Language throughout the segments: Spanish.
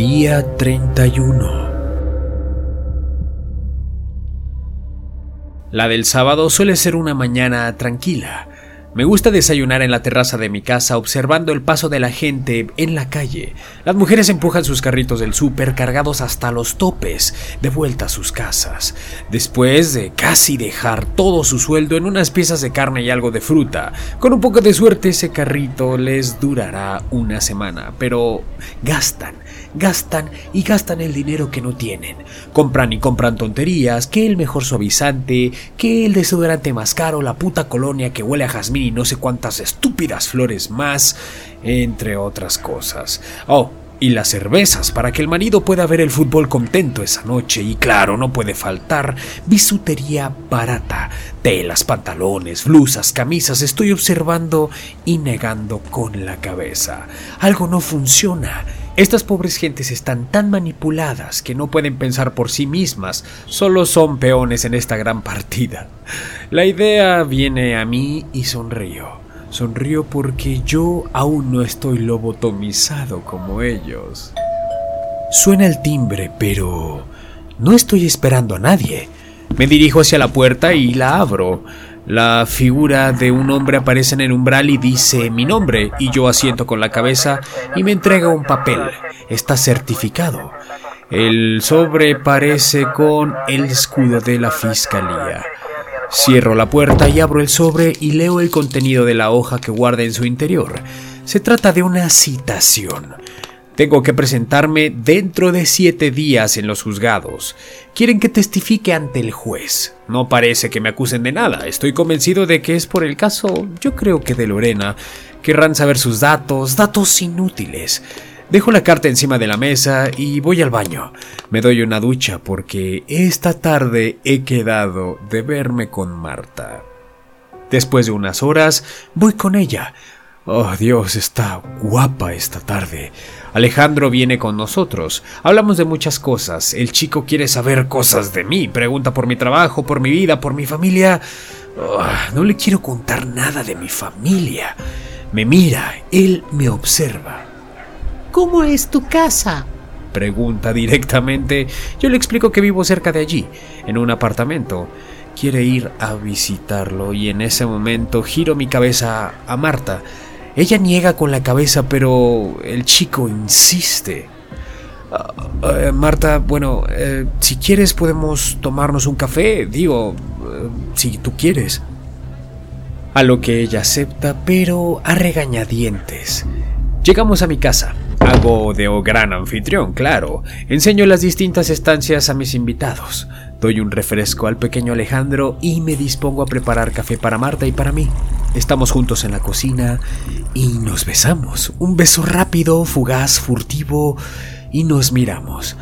Día 31 La del sábado suele ser una mañana tranquila. Me gusta desayunar en la terraza de mi casa observando el paso de la gente en la calle. Las mujeres empujan sus carritos del súper cargados hasta los topes, de vuelta a sus casas, después de casi dejar todo su sueldo en unas piezas de carne y algo de fruta. Con un poco de suerte ese carrito les durará una semana, pero gastan, gastan y gastan el dinero que no tienen. Compran y compran tonterías, que el mejor suavizante, que el desodorante más caro, la puta colonia que huele a jazmín y no sé cuántas estúpidas flores más, entre otras cosas. Oh, y las cervezas para que el marido pueda ver el fútbol contento esa noche. Y claro, no puede faltar bisutería barata, telas, pantalones, blusas, camisas. Estoy observando y negando con la cabeza. Algo no funciona. Estas pobres gentes están tan manipuladas que no pueden pensar por sí mismas, solo son peones en esta gran partida. La idea viene a mí y sonrío. Sonrío porque yo aún no estoy lobotomizado como ellos. Suena el timbre, pero no estoy esperando a nadie. Me dirijo hacia la puerta y la abro. La figura de un hombre aparece en el umbral y dice mi nombre y yo asiento con la cabeza y me entrega un papel. Está certificado. El sobre parece con el escudo de la fiscalía. Cierro la puerta y abro el sobre y leo el contenido de la hoja que guarda en su interior. Se trata de una citación. Tengo que presentarme dentro de siete días en los juzgados. Quieren que testifique ante el juez. No parece que me acusen de nada. Estoy convencido de que es por el caso, yo creo que de Lorena. Querrán saber sus datos, datos inútiles. Dejo la carta encima de la mesa y voy al baño. Me doy una ducha porque esta tarde he quedado de verme con Marta. Después de unas horas, voy con ella. Oh, Dios, está guapa esta tarde. Alejandro viene con nosotros. Hablamos de muchas cosas. El chico quiere saber cosas de mí. Pregunta por mi trabajo, por mi vida, por mi familia. Oh, no le quiero contar nada de mi familia. Me mira, él me observa. ¿Cómo es tu casa? Pregunta directamente. Yo le explico que vivo cerca de allí, en un apartamento. Quiere ir a visitarlo y en ese momento giro mi cabeza a Marta. Ella niega con la cabeza, pero el chico insiste. Uh, uh, Marta, bueno, uh, si quieres podemos tomarnos un café, digo, si tú quieres. A lo que ella acepta, pero a regañadientes. Llegamos a mi casa. Hago de gran anfitrión, claro. Enseño las distintas estancias a mis invitados. Doy un refresco al pequeño Alejandro y me dispongo a preparar café para Marta y para mí. Estamos juntos en la cocina y nos besamos. Un beso rápido, fugaz, furtivo y nos miramos.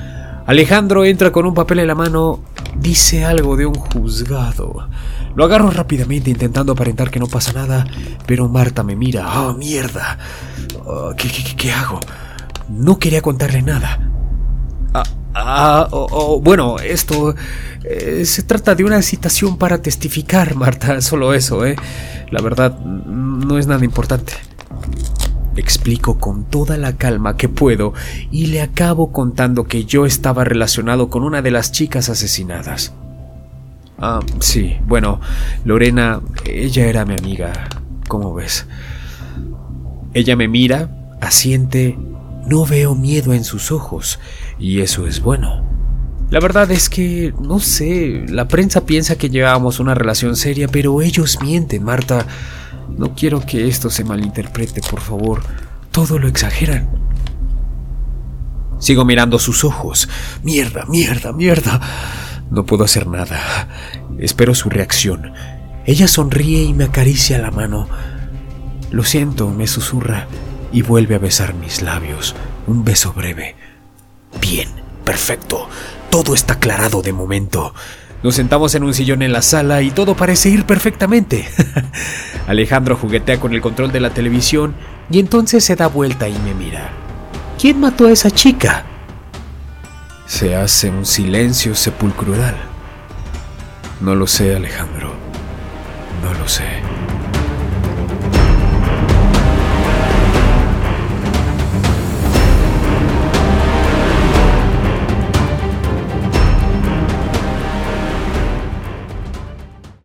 Alejandro entra con un papel en la mano, dice algo de un juzgado. Lo agarro rápidamente intentando aparentar que no pasa nada, pero Marta me mira. ¡Oh, mierda! Oh, ¿qué, qué, qué, hago? No quería contarle nada. Ah, ah oh, oh, bueno, esto eh, se trata de una citación para testificar, Marta, solo eso, ¿eh? La verdad, no es nada importante. Explico con toda la calma que puedo y le acabo contando que yo estaba relacionado con una de las chicas asesinadas. Ah, sí, bueno, Lorena, ella era mi amiga, ¿cómo ves? Ella me mira, asiente, no veo miedo en sus ojos, y eso es bueno. La verdad es que, no sé, la prensa piensa que llevábamos una relación seria, pero ellos mienten, Marta. No quiero que esto se malinterprete, por favor. Todo lo exageran. Sigo mirando sus ojos. Mierda, mierda, mierda. No puedo hacer nada. Espero su reacción. Ella sonríe y me acaricia la mano. Lo siento, me susurra y vuelve a besar mis labios. Un beso breve. Bien, perfecto. Todo está aclarado de momento. Nos sentamos en un sillón en la sala y todo parece ir perfectamente. Alejandro juguetea con el control de la televisión y entonces se da vuelta y me mira. ¿Quién mató a esa chica? Se hace un silencio sepulcral. No lo sé, Alejandro. No lo sé.